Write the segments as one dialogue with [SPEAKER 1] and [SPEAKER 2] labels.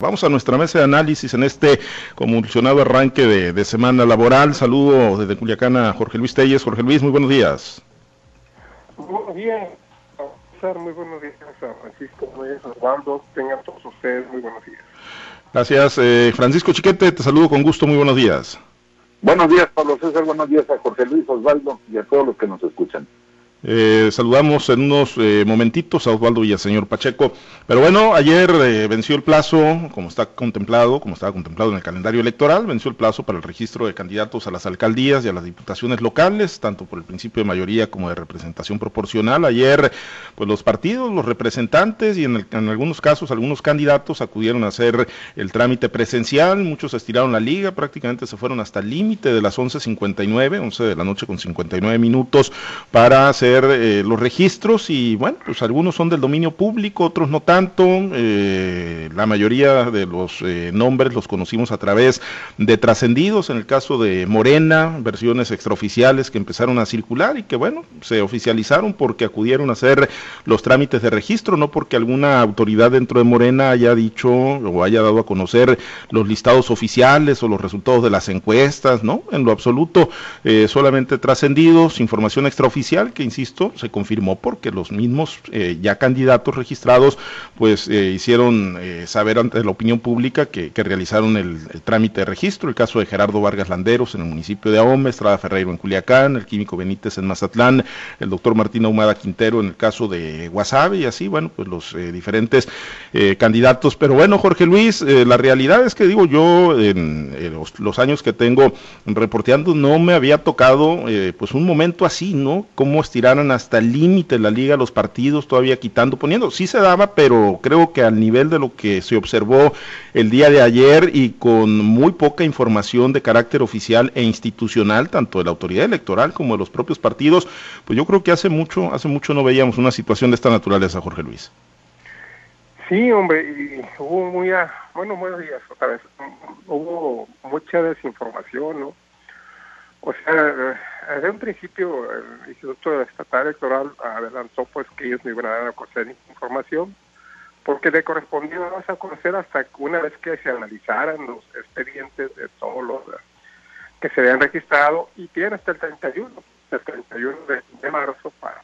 [SPEAKER 1] Vamos a nuestra mesa de análisis en este convulsionado arranque de, semana laboral. Saludo desde Culiacán a Jorge Luis Telles. Jorge Luis, muy buenos días.
[SPEAKER 2] Buenos días, muy buenos días a Francisco, muy Osvaldo, tengan todos ustedes muy buenos días.
[SPEAKER 1] Gracias, eh, Francisco Chiquete, te saludo con gusto, muy buenos días.
[SPEAKER 3] Buenos días, Pablo César, buenos días a Jorge Luis Osvaldo y a todos los que nos escuchan.
[SPEAKER 1] Eh, saludamos en unos eh, momentitos a Osvaldo Villaseñor Pacheco. Pero bueno, ayer eh, venció el plazo, como está contemplado, como estaba contemplado en el calendario electoral, venció el plazo para el registro de candidatos a las alcaldías y a las diputaciones locales, tanto por el principio de mayoría como de representación proporcional. Ayer, pues los partidos, los representantes y en, en algunos casos algunos candidatos acudieron a hacer el trámite presencial. Muchos estiraron la liga, prácticamente se fueron hasta el límite de las 11.59, 11 de la noche con 59 minutos para hacer eh, los registros y bueno, pues algunos son del dominio público, otros no tanto. Eh, la mayoría de los eh, nombres los conocimos a través de trascendidos, en el caso de Morena, versiones extraoficiales que empezaron a circular y que bueno, se oficializaron porque acudieron a hacer los trámites de registro, no porque alguna autoridad dentro de Morena haya dicho o haya dado a conocer los listados oficiales o los resultados de las encuestas, ¿no? En lo absoluto, solamente trascendidos, información extraoficial que insisto, se confirmó porque los mismos eh, ya candidatos registrados pues eh, hicieron eh, saber ante la opinión pública que, realizaron el, trámite de registro, el caso de Gerardo Vargas Landeros en el municipio de Ahome, Estrada Ferreiro en Culiacán, el químico Benítez en Mazatlán, el doctor Martín Ahumada Quintero en el caso de Guasave y así, bueno, pues los diferentes candidatos. Pero bueno, Jorge Luis, la realidad es que digo yo, en los, los, años que tengo reporteando, no me había tocado pues un momento así, ¿no? Cómo estirar hasta el límite la liga, los partidos todavía quitando, poniendo. Sí se daba, pero creo que al nivel de lo que se observó el día de ayer y con muy poca información de carácter oficial e institucional, tanto de la autoridad electoral como de los propios partidos, pues yo creo que hace mucho, hace mucho no veíamos una situación de esta naturaleza, Jorge Luis.
[SPEAKER 2] Sí, hombre, y hubo muy, bueno, buenos días hubo mucha desinformación, ¿no? O sea, desde un principio el Instituto Estatal Electoral adelantó pues que ellos no iban a dar a conocer información porque le correspondía a conocer hasta una vez que se analizaran los expedientes de todos los que se habían registrado y tienen hasta el 31, el 31 de, marzo para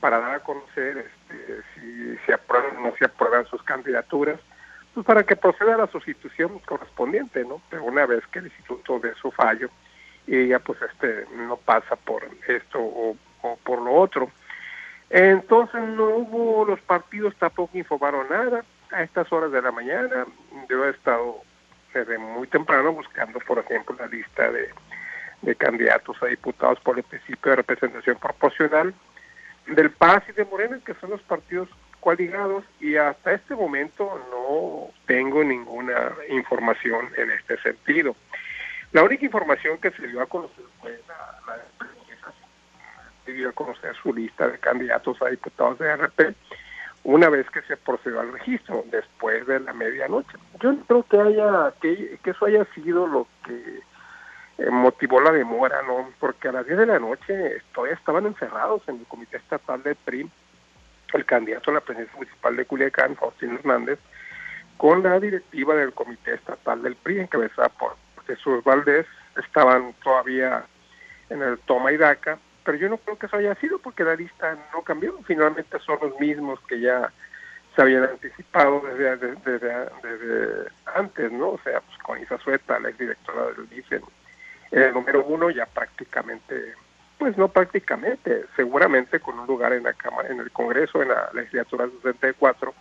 [SPEAKER 2] para dar a conocer este, si se aprueban o no se aprueban sus candidaturas, pues para que proceda a la sustitución correspondiente, ¿no? Pero una vez que el instituto dé su fallo, y ella pues este no pasa por esto o, por lo otro. Entonces no hubo, los partidos tampoco informaron nada a estas horas de la mañana. Yo he estado desde muy temprano buscando, por ejemplo, la lista de, de candidatos a diputados por el principio de representación proporcional del PAS y de Morena, que son los partidos coaligados, y hasta este momento no tengo ninguna información en este sentido. La única información que se dio a conocer fue la, la se dio a conocer su lista de candidatos a diputados de RP una vez que se procedió al registro, después de la medianoche. Yo no creo que haya que, eso haya sido lo que eh, motivó la demora, ¿no? Porque a las 10 de la noche todavía estaban encerrados en el comité estatal del PRI, el candidato a la presidencia municipal de Culiacán, Faustino Hernández, con la directiva del comité estatal del PRI, encabezada por Jesús Valdés estaban todavía en el toma y daca, pero yo no creo que eso haya sido porque la lista no cambió, finalmente son los mismos que ya se habían anticipado desde, desde, antes, ¿no? O sea, pues con Isa Sueta, la exdirectora del DIF, en el número uno ya prácticamente, pues no prácticamente, seguramente con un lugar en la Cámara, en el Congreso, en la legislatura 64,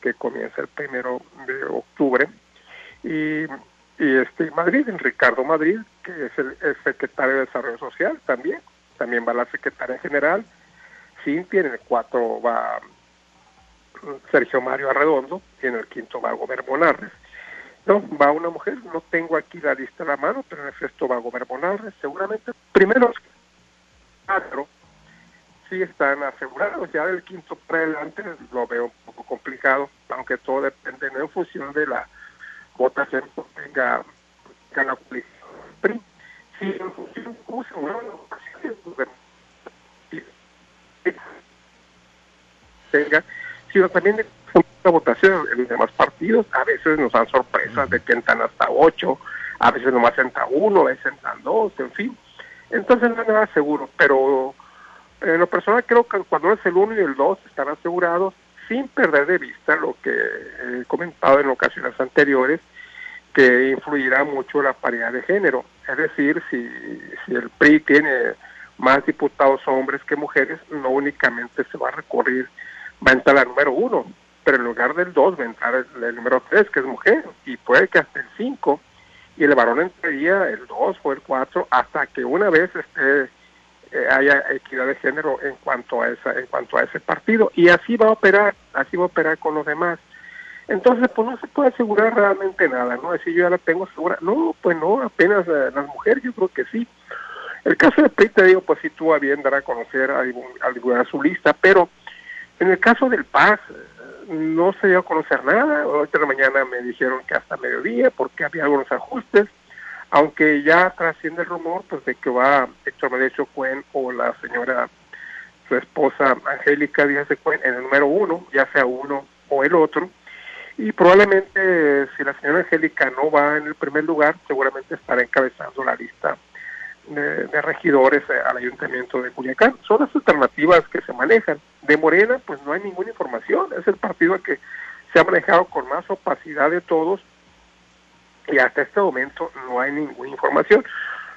[SPEAKER 2] que comienza el primero de octubre, y y este Madrid, en Ricardo Madrid, que es el, secretario de Desarrollo Social también, también va la secretaria general, Cintia, en el cuatro va Sergio Mario Arredondo, y en el quinto va Gober Bonarres. No, va una mujer, no tengo aquí la lista a la mano, pero en el sexto va Gober Bonarres, seguramente. Primero, cuatro sí están asegurados, ya del quinto para adelante lo veo un poco complicado, aunque todo depende en función de la votación tenga, tenga la PRI. Si en función cómo se tenga, sino también de la votación en los demás partidos. A veces nos dan sorpresas de que entran hasta ocho, a veces nomás entra uno, a veces entran dos, en fin. Entonces no es nada seguro, pero en lo personal creo que cuando es el uno y el dos están asegurados sin perder de vista lo que he comentado en ocasiones anteriores, que influirá mucho la paridad de género. Es decir, si, si el PRI tiene más diputados hombres que mujeres, no únicamente se va a recurrir, va a entrar la número uno, pero en lugar del dos va a entrar el, número tres, que es mujer, y puede que hasta el cinco, y el varón entraría el dos o el cuatro, hasta que una vez esté haya equidad de género en cuanto a esa en cuanto a ese partido y así va a operar así va a operar con los demás. Entonces pues no se puede asegurar realmente nada no decir yo ya la tengo segura no pues no apenas eh, las mujeres yo creo que sí. El caso de PRI te digo pues sí tuvo a bien dar a conocer a, a, su lista pero en el caso del PAS eh, no se dio a conocer nada. La mañana me dijeron que hasta mediodía porque había algunos ajustes aunque ya trasciende el rumor pues de que va Héctor Medecio Cuen o la señora su esposa Angélica Díaz de Cuen en el número uno, ya sea uno o el otro, y probablemente si la señora Angélica no va en el primer lugar, seguramente estará encabezando la lista de, de, regidores al ayuntamiento de Culiacán. Son las alternativas que se manejan. De Morena, pues no hay ninguna información, es el partido que se ha manejado con más opacidad de todos y hasta este momento no hay ninguna información.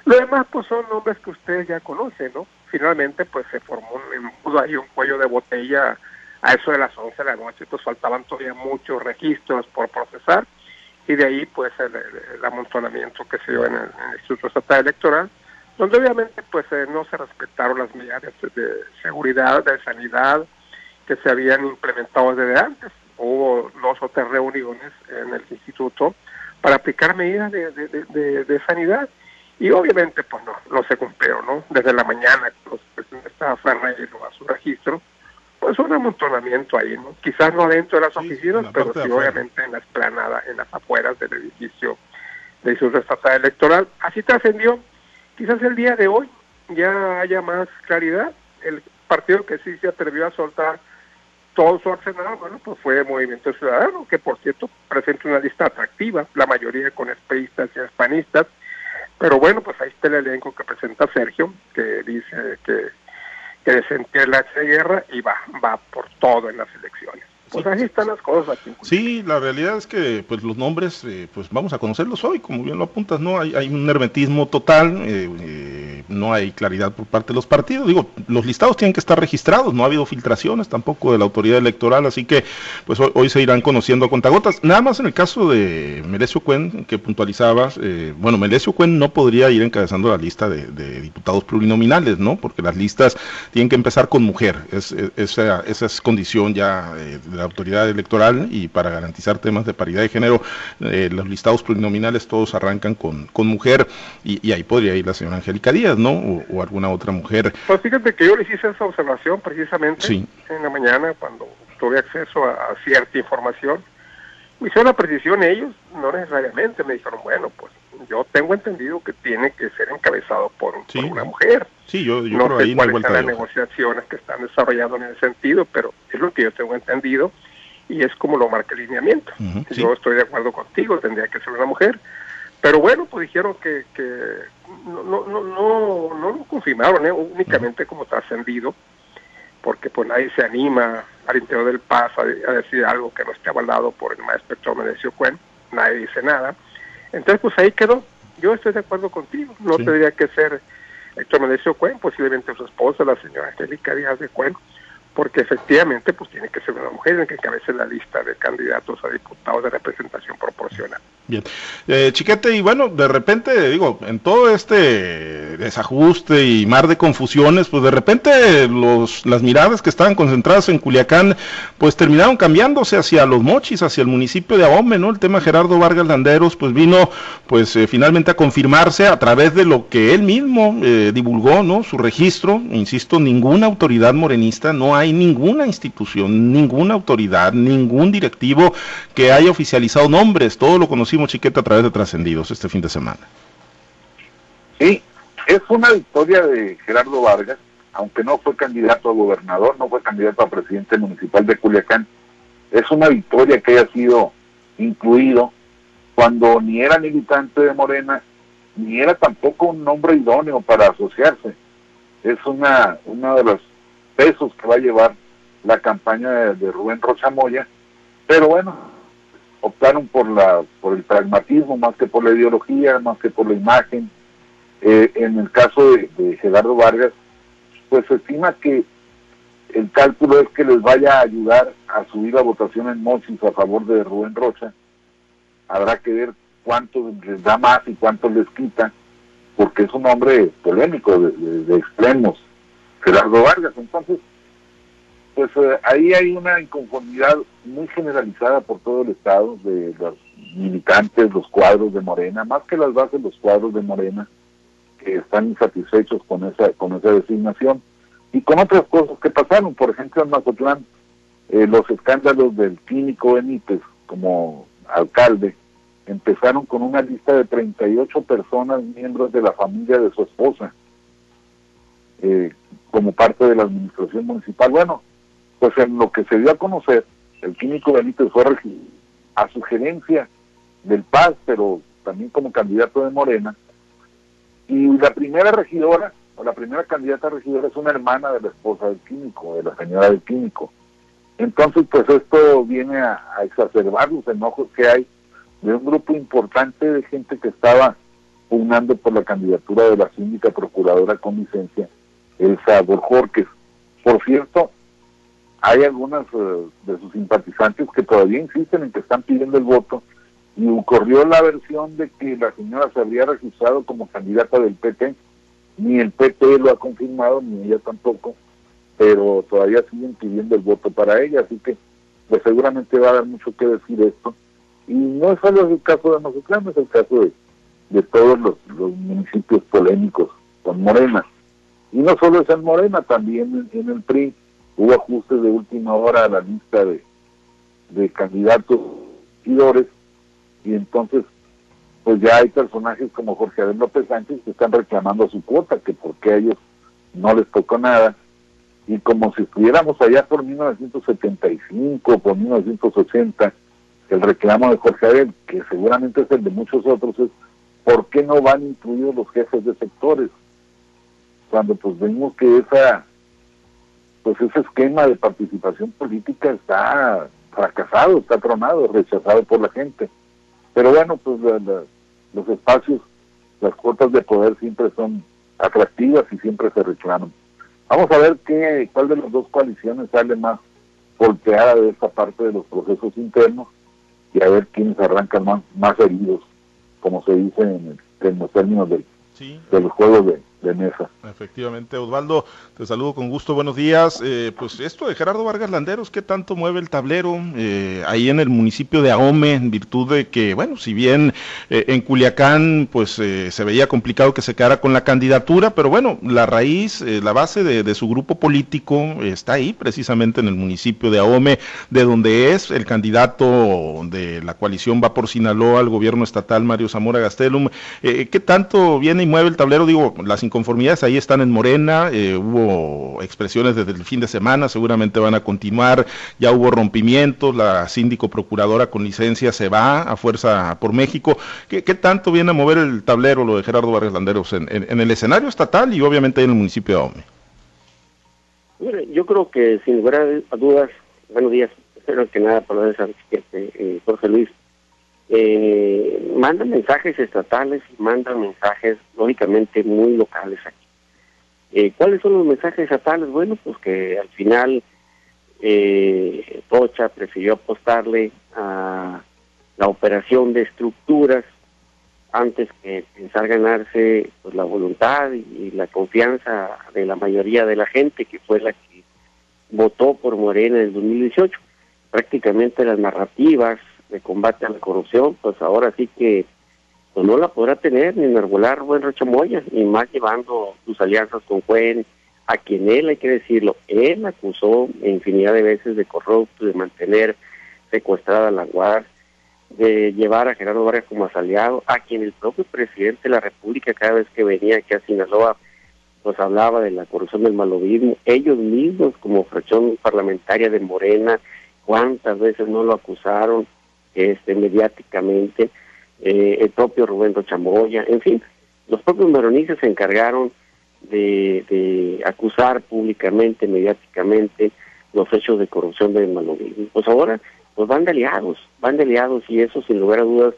[SPEAKER 2] Lo demás pues son nombres que ustedes ya conocen, ¿no? Finalmente pues se formó un ahí un cuello de botella a eso de las 11 de la noche, pues faltaban todavía muchos registros por procesar y de ahí pues el, amontonamiento que se dio en el, Instituto Estatal Electoral, donde obviamente pues eh, no se respetaron las medidas de seguridad, de sanidad que se habían implementado desde antes. Hubo dos o tres reuniones en el instituto para aplicar medidas de, de, de, sanidad y obviamente pues no, no se cumplió, ¿no? Desde la mañana pues, estaba Ferreiro a su registro, pues un amontonamiento ahí, ¿no? Quizás no dentro de las oficinas, pero sí obviamente en la esplanada, en las afueras del edificio de Instituto Estatal Electoral. Así trascendió, quizás el día de hoy ya haya más claridad, el partido que sí se atrevió a soltar todo su arsenal, bueno, pues fue Movimiento Ciudadano, que por cierto presenta una lista atractiva, la mayoría con espeístas y hispanistas, pero bueno, pues ahí está el elenco que presenta Sergio, que dice que, que desentía la guerra y va, va por todo en las elecciones. Pues así están las cosas.
[SPEAKER 1] Sí, la realidad es que pues los nombres, eh, pues vamos a conocerlos hoy, como bien lo apuntas, ¿no? Hay, hay un hermetismo total, eh, eh, no hay claridad por parte de los partidos. Digo, los listados tienen que estar registrados, no ha habido filtraciones tampoco de la autoridad electoral, así que pues hoy, se irán conociendo a contagotas. Nada más en el caso de Melesio Cuen, que puntualizabas, bueno, Melesio Cuen no podría ir encabezando la lista de, diputados plurinominales, ¿no? Porque las listas tienen que empezar con mujer, es, esa, esa es condición ya la autoridad electoral y para garantizar temas de paridad de género, eh, los listados plurinominales todos arrancan con, con mujer y, ahí podría ir la señora Angélica Díaz, ¿no? O, alguna otra mujer.
[SPEAKER 2] Pues fíjate que yo le hice esa observación precisamente en la mañana cuando tuve acceso a, cierta información. Me hicieron la precisión ellos, no necesariamente, me dijeron, bueno, pues yo tengo entendido que tiene que ser encabezado por, una mujer.
[SPEAKER 1] Sí, yo,
[SPEAKER 2] yo no sé cuáles son las negociaciones que están desarrollando en ese sentido, pero es lo que yo tengo entendido y es como lo marca el lineamiento. Yo estoy de acuerdo contigo, tendría que ser una mujer, pero bueno, pues dijeron que, que no, no, no, no, lo confirmaron, ¿eh? únicamente como trascendido, porque pues nadie se anima al interior del PAS a, decir algo que no esté avalado por el maestro Menecio Cuen, nadie dice nada. Entonces pues ahí quedó, yo estoy de acuerdo contigo, no tendría que ser Héctor Menecio Cuen, posiblemente su esposa, la señora Angélica Díaz de Cuen, porque efectivamente pues tiene que ser una mujer en que encabece la lista de candidatos a diputados de representación proporcional.
[SPEAKER 1] Bien. Eh, chiquete, y bueno, de repente, digo, en todo este desajuste y mar de confusiones, pues de repente los, las miradas que estaban concentradas en Culiacán, pues terminaron cambiándose hacia los mochis, hacia el municipio de Ahome, ¿no? El tema Gerardo Vargas Landeros, pues vino, pues eh, finalmente a confirmarse a través de lo que él mismo eh, divulgó, ¿no? Su registro, insisto, ninguna autoridad morenista, no hay ninguna institución, ninguna autoridad, ningún directivo que haya oficializado nombres, todo lo conocido Chiqueta a través de Trascendidos este fin de semana.
[SPEAKER 3] Sí, es una victoria de Gerardo Vargas, aunque no fue candidato a gobernador, no fue candidato a presidente municipal de Culiacán, es una victoria que haya sido incluido cuando ni era militante de Morena, ni era tampoco un nombre idóneo para asociarse. Es una uno de los pesos que va a llevar la campaña de, Rubén Rocha Moya, pero bueno, optaron por la por el pragmatismo más que por la ideología, más que por la imagen. Eh, en el caso de, Gerardo Vargas, pues se estima que el cálculo es que les vaya a ayudar a subir la votación en Mochis a favor de Rubén Rocha. Habrá que ver cuánto les da más y cuánto les quita, porque es un hombre polémico de, extremos, Gerardo Vargas. Entonces, pues eh, ahí hay una inconformidad muy generalizada por todo el Estado de los militantes, los cuadros de Morena, más que las bases, los cuadros de Morena, que están insatisfechos con esa, con esa designación y con otras cosas que pasaron. Por ejemplo, en Mazatlán, eh, los escándalos del químico Benítez como alcalde empezaron con una lista de 38 personas, miembros de la familia de su esposa, eh, como parte de la administración municipal. Bueno, pues en lo que se dio a conocer, el químico Benítez fue a sugerencia del Paz, pero también como candidato de Morena, y la primera regidora o la primera candidata regidora es una hermana de la esposa del químico, de la señora del químico. Entonces, pues esto viene a, exacerbar los enojos que hay de un grupo importante de gente que estaba pugnando por la candidatura de la síndica procuradora con licencia, Elsa Borjorques. Por cierto, hay algunas eh, de sus simpatizantes que todavía insisten en que están pidiendo el voto y ocurrió la versión de que la señora se habría registrado como candidata del PT ni el PP lo ha confirmado, ni ella tampoco, pero todavía siguen pidiendo el voto para ella, así que pues seguramente va a dar mucho que decir esto. Y no es solo el caso de Mazatlán, es el caso de, todos los, municipios polémicos con Morena. Y no solo es en Morena, también en, el PRI hubo ajustes de última hora a la lista de, de candidatos y y entonces pues ya hay personajes como Jorge Abel López Sánchez que están reclamando su cuota, que porque a ellos no les tocó nada, y como si estuviéramos allá por 1975, por 1980, el reclamo de Jorge Abel, que seguramente es el de muchos otros, es ¿por qué no van incluidos los jefes de sectores? Cuando pues vemos que esa pues ese esquema de participación política está fracasado, está tronado, rechazado por la gente. Pero bueno, pues la, los espacios, las cuotas de poder siempre son atractivas y siempre se reclaman. Vamos a ver qué, cuál de las dos coaliciones sale más golpeada de esta parte de los procesos internos y a ver quiénes arrancan más, más heridos, como se dice en, en los términos del, de los juegos de, de.
[SPEAKER 1] Efectivamente, Osvaldo, te saludo con gusto, buenos días. Eh, pues esto de Gerardo Vargas Landeros, ¿qué tanto mueve el tablero eh, ahí en el municipio de Ahome, en virtud de que, bueno, si bien eh, en Culiacán, pues se veía complicado que se quedara con la candidatura, pero bueno, la raíz, la base de, su grupo político está ahí, precisamente en el municipio de Ahome, de donde es el candidato de la coalición Va por Sinaloa al gobierno estatal, Mario Zamora Gastelum. ¿Qué tanto viene y mueve el tablero? Digo, las inconformidades ahí están en Morena, eh, hubo expresiones desde el fin de semana, seguramente van a continuar, ya hubo rompimientos, la síndico procuradora con licencia se va a fuerza por México. ¿Qué, tanto viene a mover el tablero lo de Gerardo Vargas Landeros en, el escenario estatal y obviamente en el municipio de Ome?
[SPEAKER 4] yo creo que sin lugar a dudas, buenos días, espero que nada, por eh, Jorge Luis, eh, mandan mensajes estatales y mandan mensajes lógicamente muy locales aquí. Eh, ¿Cuáles son los mensajes estatales? Bueno, pues que al final eh, Pocha prefirió apostarle a la operación de estructuras antes que pensar ganarse pues, la voluntad y, la confianza de la mayoría de la gente que fue la que votó por Morena en el 2018. Prácticamente las narrativas de combate a la corrupción, pues ahora sí que pues no la podrá tener ni enarbolar buen Rochamoya, ni más llevando sus alianzas con Cuen, a quien él, hay que decirlo, él acusó infinidad de veces de corrupto, de mantener secuestrada la UAR, de llevar a Gerardo Vargas como aliado, a quien el propio presidente de la República cada vez que venía aquí a Sinaloa, pues hablaba de la corrupción del malobismo, ellos mismos como fracción parlamentaria de Morena, cuántas veces no lo acusaron este mediáticamente, eh, el propio Rubén Rochamoya, en fin, los propios moronices se encargaron de, acusar públicamente, mediáticamente, los hechos de corrupción de Malovismo. Pues ahora, pues van de aliados, van de aliados y eso sin lugar a dudas,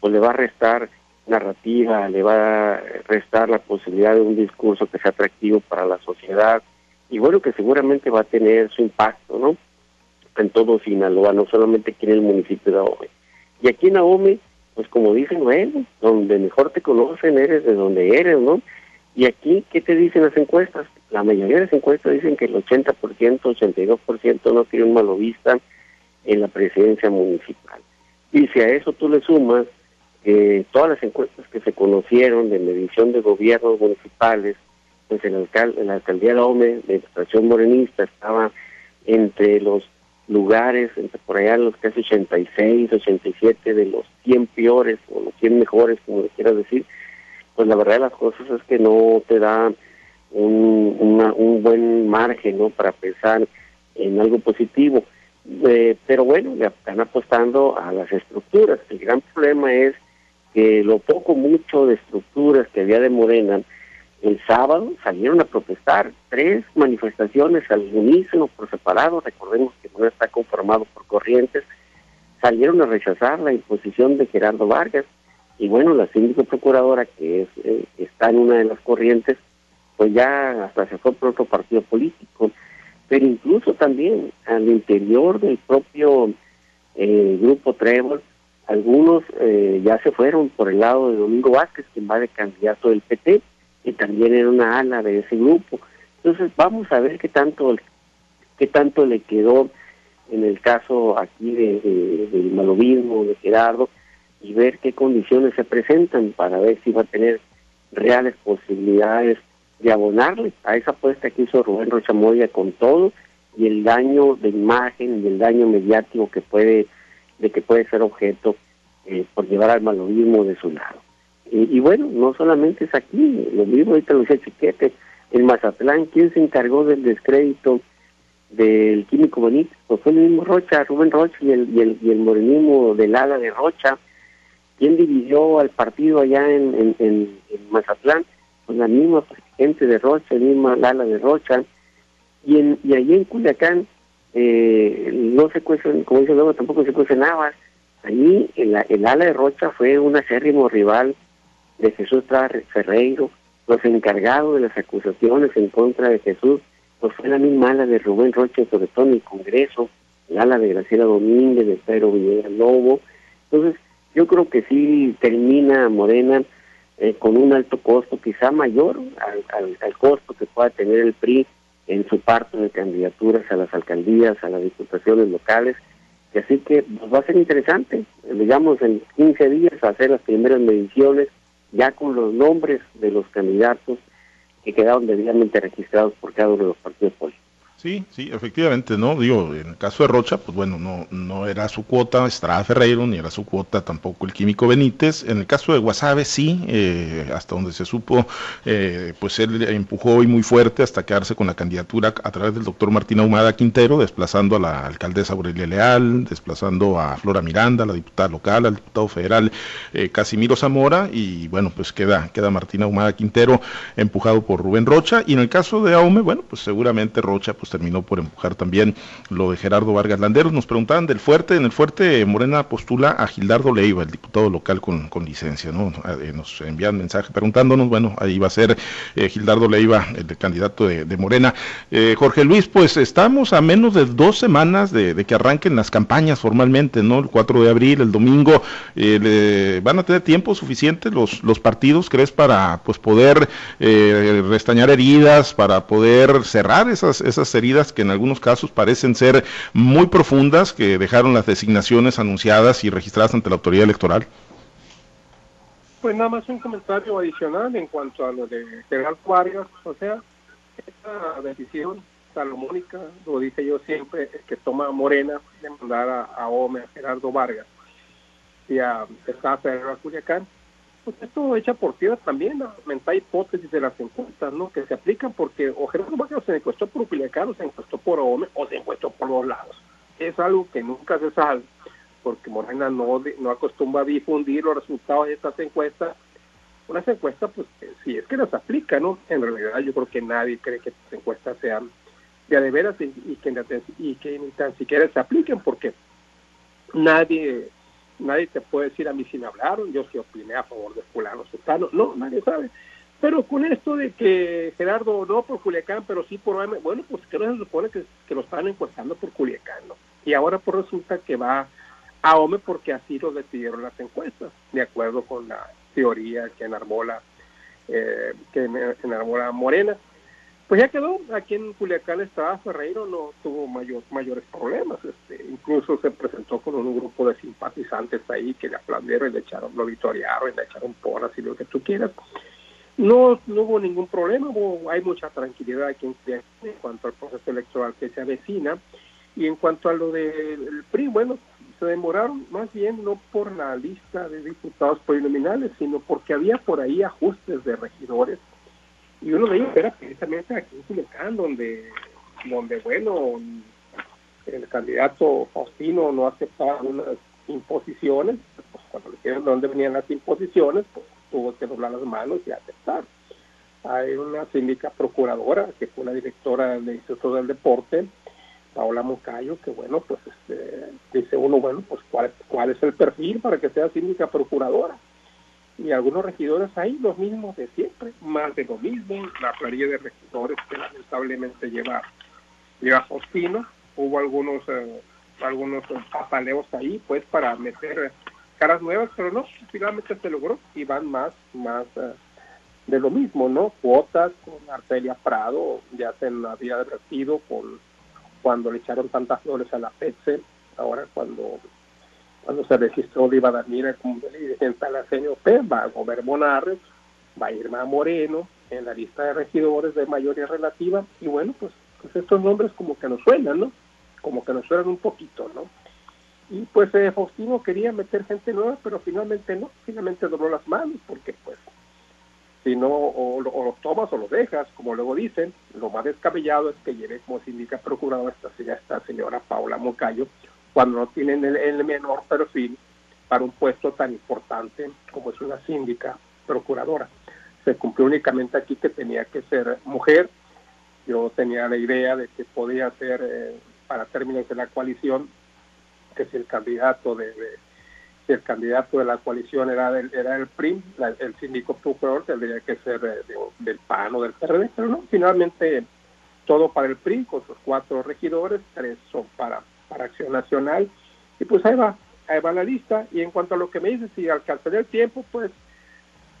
[SPEAKER 4] pues le va a restar narrativa, le va a restar la posibilidad de un discurso que sea atractivo para la sociedad y bueno, que seguramente va a tener su impacto, ¿no? En todo Sinaloa, no solamente aquí en el municipio de Ahome. Y aquí en Ahome, pues como dicen, bueno, donde mejor te conocen eres de donde eres, ¿no? Y aquí, ¿qué te dicen las encuestas? La mayoría de las encuestas dicen que el 80%, 82% no tiene un malovista en la presidencia municipal. Y si a eso tú le sumas que todas las encuestas que se conocieron de medición de gobiernos municipales, pues el alcalde, la alcaldía de Ome, de extracción morenista, estaba entre los lugares, entre por allá los casi 86, 87 de los 100 peores o los 100 mejores, como le quieras decir, pues la verdad de las cosas es que no te da un, un buen margen ¿no? para pensar en algo positivo. Eh, pero bueno, le están apostando a las estructuras. El gran problema es que lo poco mucho de estructuras que había de Morena, el sábado salieron a protestar tres manifestaciones al unísono por separado, recordemos que no está conformado por corrientes, salieron a rechazar la imposición de Gerardo Vargas. Y bueno, la síndico procuradora que es, eh, está en una de las corrientes, pues ya hasta se fue por otro partido político, pero incluso también al interior del propio eh, grupo Trébol, algunos eh, ya se fueron por el lado de Domingo Vázquez, quien va de candidato del PT, y también era una ala de ese grupo. Entonces vamos a ver qué tanto, qué tanto le quedó en el caso aquí de, del malovismo de Gerardo y ver qué condiciones se presentan para ver si va a tener reales posibilidades de abonarle a esa apuesta que hizo Rubén Rochamoya con todo y el daño de imagen y el daño mediático que puede de que puede ser objeto eh, por llevar al malovismo de su lado. Y, bueno, no solamente es aquí, lo mismo ahorita lo decía Chiquete, en Mazatlán, ¿quién se encargó del descrédito del químico bonito? Pues fue el mismo Rocha, Rubén Rocha y el, y el, y el morenismo del ala de Rocha. ¿Quién dividió al partido allá en, en, Mazatlán? Pues la misma gente de Rocha, el mismo ala de Rocha. Y, en, y allí en Culiacán eh, no se cuecen, como dice luego, tampoco se cuecen nada. Allí el, el ala de Rocha fue un acérrimo rival de Jesús Ferreiro, los encargados de las acusaciones en contra de Jesús, pues fue la misma ala de Rubén Rocha, sobre todo en el Congreso, la ala de Graciela Domínguez, de Pedro Villegas Lobo. Entonces, yo creo que sí termina Morena eh, con un alto costo, quizá mayor al, costo que pueda tener el PRI en su parto de candidaturas a las alcaldías, a las diputaciones locales. Así que pues, va a ser interesante, digamos, en 15 días hacer las primeras mediciones ya con los nombres de los candidatos que quedaron debidamente registrados por cada uno de los partidos políticos.
[SPEAKER 1] Sí, sí, efectivamente, ¿no? Digo, en el caso de Rocha, pues bueno, no, no era su cuota Estrada Ferreiro, ni era su cuota tampoco el químico Benítez. En el caso de Guasave, sí, eh, hasta donde se supo, eh, pues él empujó y muy fuerte hasta quedarse con la candidatura a través del doctor Martín Ahumada Quintero, desplazando a la alcaldesa Aurelia Leal, desplazando a Flora Miranda, la diputada local, al diputado federal eh, Casimiro Zamora, y bueno, pues queda, queda Martín Ahumada Quintero empujado por Rubén Rocha. Y en el caso de Aume, bueno, pues seguramente Rocha, pues pues, terminó por empujar también lo de Gerardo Vargas Landeros. Nos preguntaban del fuerte, en el fuerte Morena postula a Gildardo Leiva, el diputado local con, con licencia, ¿no? Eh, nos envían mensaje preguntándonos, bueno, ahí va a ser eh, Gildardo Leiva, el candidato de, Morena. Eh, Jorge Luis, pues estamos a menos de dos semanas de, que arranquen las campañas formalmente, ¿no? El 4 de abril, el domingo, ¿van a tener tiempo suficiente los, los partidos, crees, para pues poder restañar heridas, para poder cerrar esas, esas heridas que en algunos casos parecen ser muy profundas, que dejaron las designaciones anunciadas y registradas ante la autoridad electoral?
[SPEAKER 2] Pues nada más un comentario adicional en cuanto a lo de Gerardo Vargas, o sea, esta decisión salomónica, lo dije yo siempre, que toma Morena de mandar a, a Ome, Gerardo Vargas y a Ferrer a Culiacán, pues esto echa por tierra también la mental hipótesis de las encuestas, ¿no? Que se aplican porque o Gerardo Vargas se encuestó por Culiacán, o se encuestó por OME, o se encuestó por los lados. es algo que nunca se sabe, porque Morena no, no acostumbra a difundir los resultados de estas encuestas. Unas encuestas, pues, si es que las aplica, ¿no? En realidad yo creo que nadie cree que estas encuestas sean de, de veras y que ni tan siquiera se apliquen, porque nadie nadie te puede decir a mí si me hablaron, yo sí opiné a favor de fulano, sultano, no, nadie sabe. Pero con esto de que Gerardo no por Culiacán, pero sí por OM, bueno, pues que se supone que, que lo están encuestando por Culiacán, ¿no? Y ahora pues resulta que va a OME porque así lo decidieron las encuestas, de acuerdo con la teoría que enarbola, eh, que enarbola Morena. Pues ya quedó, aquí en Culiacán estaba Ferreiro, no tuvo mayor, mayores problemas, este, incluso se presentó con un grupo de simpatizantes ahí que le aplaudieron y le echaron, lo victoriaron y le echaron porras y lo que tú quieras. No, no hubo ningún problema, hay mucha tranquilidad aquí en Culiacán en cuanto al proceso electoral que se avecina y en cuanto a lo del PRI, bueno, se demoraron más bien no por la lista de diputados plurinominales, sino porque había por ahí ajustes de regidores y uno de ellos era precisamente aquí en Culiacán, donde, donde bueno, el candidato Faustino no aceptaba unas imposiciones, pues cuando le dijeron de dónde venían las imposiciones, pues tuvo que doblar las manos y aceptar. Hay una síndica procuradora, que fue la directora del Instituto del Deporte, Paola Moncayo, que bueno, pues este, dice uno, bueno, pues ¿cuál, cuál es el perfil para que sea síndica procuradora y algunos regidores ahí, los mismos de siempre, más de lo mismo, la planilla de regidores que lamentablemente lleva, lleva Faustino, hubo algunos eh, algunos papaleos ahí pues para meter caras nuevas, pero no, finalmente se logró y van más, más eh, de lo mismo, ¿no? Cuotas con Arcelia Prado, ya se había advertido con cuando le echaron tantas flores a la PETSE, ahora cuando cuando se registró Oliva Damira como dirigente la CNOP, va a Gober Monarres, va a Irma Moreno en la lista de regidores de mayoría relativa, y bueno, pues, pues estos nombres como que nos suenan, ¿no? Como que nos suenan un poquito, ¿no? Y pues eh, Faustino quería meter gente nueva, pero finalmente no, finalmente dobló las manos, porque pues si no, o, o los tomas o los dejas, como luego dicen, lo más descabellado es que lleve como sindica procuradora esta, esta señora Paula Moncayo, cuando no tienen el, menor perfil para un puesto tan importante como es una síndica procuradora. Se cumplió únicamente aquí que tenía que ser mujer. Yo tenía la idea de que podía ser, eh, para términos de la coalición, que si el candidato de, el candidato de la coalición era del, era el PRI, el síndico procurador tendría que ser eh, del PAN o del PRD, pero no, finalmente todo para el PRI, con sus cuatro regidores, tres son para para Acción Nacional. Y pues ahí va, ahí va la lista. Y en cuanto a lo que me dice si alcanzará el tiempo, pues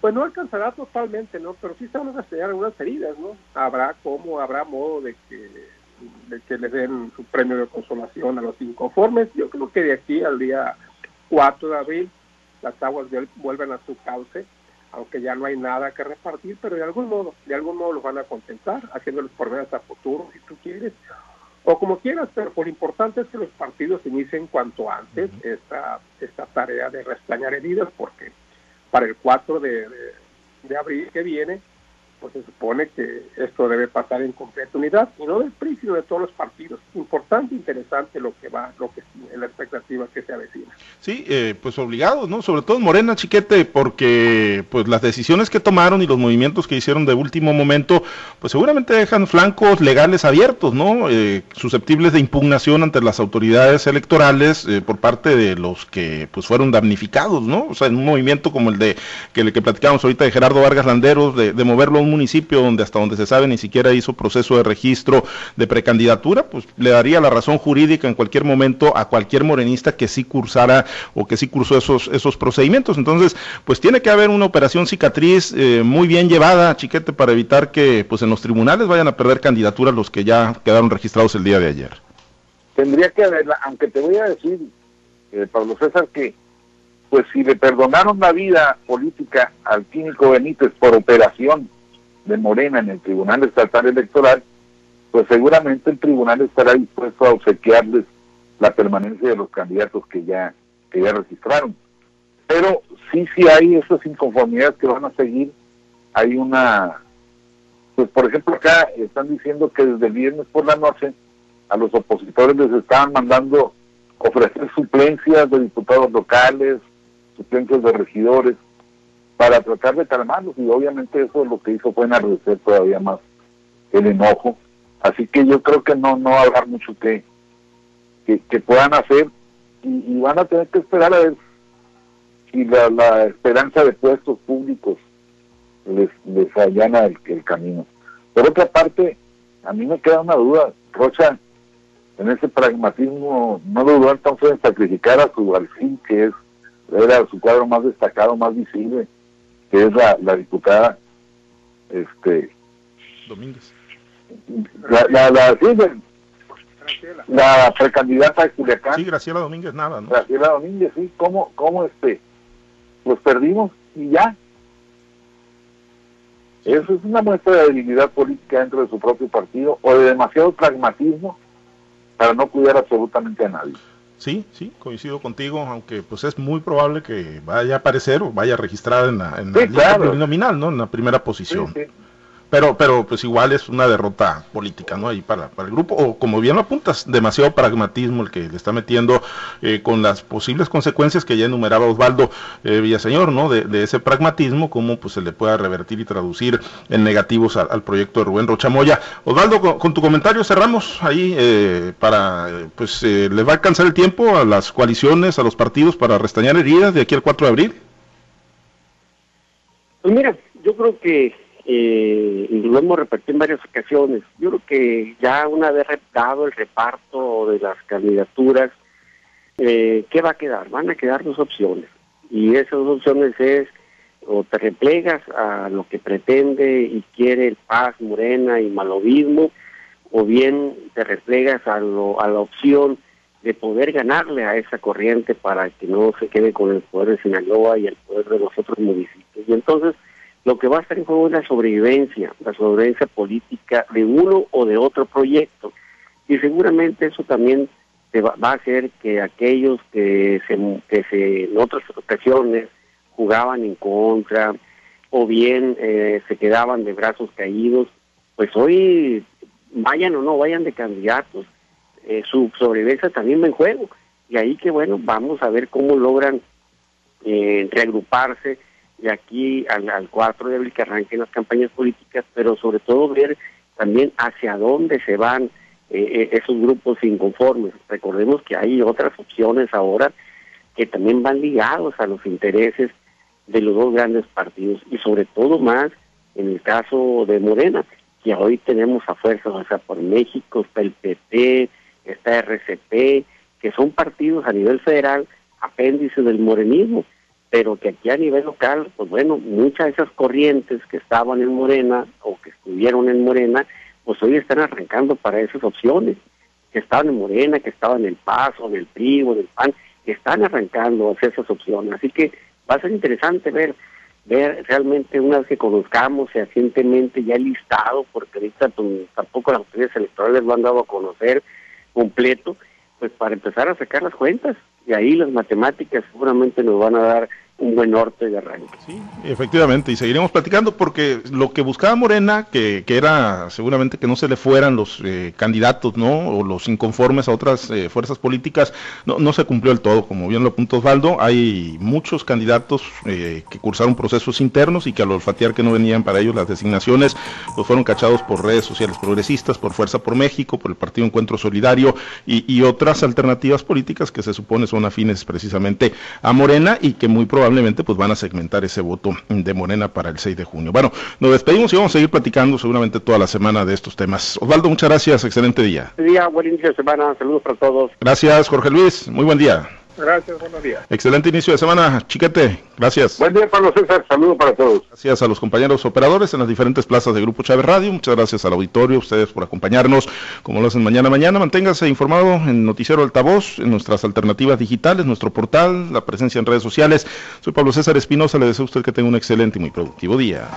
[SPEAKER 2] pues no alcanzará totalmente, ¿no? Pero sí se van a rastrear algunas heridas, ¿no? Habrá como, habrá modo de que, de que les den su premio de consolación a los inconformes. Yo creo que de aquí al día 4 de abril las aguas vuelven a su cauce, aunque ya no hay nada que repartir, pero de algún modo, de algún modo los van a contentar, haciéndoles por ver hasta futuro, si tú quieres, o como quieras, pero lo importante es que los partidos inicien cuanto antes esta, esta tarea de restañar heridas, porque para el 4 de, de abril que viene pues se supone que esto debe pasar en completa unidad y no del PRI sino de todos los partidos. Importante interesante lo que va lo que la expectativa que se avecina.
[SPEAKER 1] Sí eh, pues obligados no sobre todo en Morena Chiquete porque pues las decisiones que tomaron y los movimientos que hicieron de último momento pues seguramente dejan flancos legales abiertos no eh, susceptibles de impugnación ante las autoridades electorales eh, por parte de los que pues fueron damnificados no o sea en un movimiento como el de que el que platicamos ahorita de Gerardo Vargas Landeros de, de moverlo un municipio donde hasta donde se sabe ni siquiera hizo proceso de registro de precandidatura, pues le daría la razón jurídica en cualquier momento a cualquier morenista que sí cursara o que sí cursó esos, esos procedimientos. Entonces, pues tiene que haber una operación cicatriz eh, muy bien llevada, chiquete, para evitar que pues en los tribunales vayan a perder candidaturas los que ya quedaron registrados el día de ayer.
[SPEAKER 3] Tendría que haberla, aunque te voy a decir, eh, Pablo César, que pues si le perdonaron la vida política al químico Benítez por operación de Morena en el Tribunal Estatal Electoral, pues seguramente el tribunal estará dispuesto a obsequiarles la permanencia de los candidatos que ya, que ya registraron. Pero sí, sí hay esas inconformidades que van a seguir. Hay una, pues por ejemplo acá están diciendo que desde el viernes por la noche a los opositores les estaban mandando ofrecer suplencias de diputados locales, suplencias de regidores, para tratar de calmarlos y obviamente eso lo que hizo fue enardecer todavía más el enojo. Así que yo creo que no, no va a haber mucho que, que, puedan hacer y, van a tener que esperar a ver si la, esperanza de puestos públicos les, les allana el, el camino. Por otra parte, a mí me queda una duda, Rocha, en ese pragmatismo no dudó entonces en sacrificar a su alfil, que es era su cuadro más destacado, más visible, que es la, la diputada este
[SPEAKER 1] Domínguez.
[SPEAKER 3] La, la, la, la precandidata de Culiacán.
[SPEAKER 1] Sí, Graciela Domínguez, nada, ¿no?
[SPEAKER 3] Graciela Domínguez, sí, ¿cómo, cómo este? Los perdimos y ya. Eso es una muestra de debilidad política dentro de su propio partido o de demasiado pragmatismo para no cuidar absolutamente a nadie.
[SPEAKER 1] Sí, sí, coincido contigo, aunque pues es muy probable que vaya a aparecer o vaya a registrar en la, en lista nominal, ¿no? En la primera posición. Sí, pero, pero pues igual es una derrota política, ¿no? Ahí para, para el grupo, o como bien lo apuntas, demasiado pragmatismo el que le está metiendo eh, con las posibles consecuencias que ya enumeraba Osvaldo eh, Villaseñor, ¿no? De, ese pragmatismo, cómo pues se le pueda revertir y traducir en negativos al proyecto de Rubén Rochamoya. Osvaldo, con, tu comentario cerramos ahí eh, para, pues le va a alcanzar el tiempo a las coaliciones, a los partidos para restañar heridas de aquí al 4 de abril.
[SPEAKER 4] Pues mira, yo creo que eh, y lo hemos repetido en varias ocasiones. Yo creo que ya una vez dado el reparto de las candidaturas, eh, ¿qué va a quedar? Van a quedar dos opciones. Y esas dos opciones es o te replegas a lo que pretende y quiere el Paz, Morena y Malovismo, o bien te replegas a, lo, a la opción de poder ganarle a esa corriente para que no se quede con el poder de Sinaloa y el poder de los otros municipios. Y entonces lo que va a estar en juego es la sobrevivencia, la sobrevivencia política de uno o de otro proyecto. Y seguramente eso también va, a hacer que aquellos que, se, que se, en otras ocasiones jugaban en contra o bien eh, se quedaban de brazos caídos, pues hoy vayan o no vayan de candidatos, eh, su sobrevivencia también va en juego. Y ahí que bueno, vamos a ver cómo logran eh, reagruparse de aquí al, al 4 de abril que arranquen las campañas políticas, pero sobre todo ver también hacia dónde se van eh, eh, esos grupos inconformes. Recordemos que hay otras opciones ahora que también van ligados a los intereses de los dos grandes partidos y sobre todo más en el caso de Morena, que hoy tenemos a fuerza, o sea, por México está el PP, está RCP, que son partidos a nivel federal apéndices del morenismo pero que aquí a nivel local, pues bueno, muchas de esas corrientes que estaban en Morena o que estuvieron en Morena, pues hoy están arrancando para esas opciones, que estaban en Morena, que estaban en el PASO, en el PRI o del PAN, que están arrancando hacia esas opciones. Así que va a ser interesante ver ver realmente una vez que conozcamos fehacientemente ya el listado, porque ahorita pues, tampoco las autoridades electorales lo han dado a conocer completo, pues para empezar a sacar las cuentas. Y ahí las matemáticas seguramente nos van a dar un buen norte de arranque.
[SPEAKER 1] Sí, efectivamente, y seguiremos platicando porque lo que buscaba Morena, que, que era seguramente que no se le fueran los eh, candidatos, ¿no? O los inconformes a otras eh, fuerzas políticas, no, no se cumplió el todo, como bien lo apuntó Osvaldo, hay muchos candidatos eh, que cursaron procesos internos y que al olfatear que no venían para ellos las designaciones, pues fueron cachados por redes sociales progresistas, por Fuerza por México, por el Partido Encuentro Solidario y, y otras alternativas políticas que se supone son afines precisamente a Morena y que muy probablemente probablemente pues van a segmentar ese voto de Morena para el 6 de junio. Bueno, nos despedimos y vamos a seguir platicando seguramente toda la semana de estos temas. Osvaldo, muchas gracias, excelente día.
[SPEAKER 4] Día, buen inicio de semana, saludos para todos.
[SPEAKER 1] Gracias, Jorge Luis, muy buen día.
[SPEAKER 2] Gracias, buenos días.
[SPEAKER 1] Excelente inicio de semana, chiquete. Gracias.
[SPEAKER 3] Buen día, Pablo César. Saludos para todos.
[SPEAKER 1] Gracias a los compañeros operadores en las diferentes plazas de Grupo Chávez Radio. Muchas gracias al auditorio, ustedes por acompañarnos, como lo hacen mañana mañana. Manténgase informado en Noticiero Altavoz, en nuestras alternativas digitales, nuestro portal, la presencia en redes sociales. Soy Pablo César Espinosa. Le deseo a usted que tenga un excelente y muy productivo día.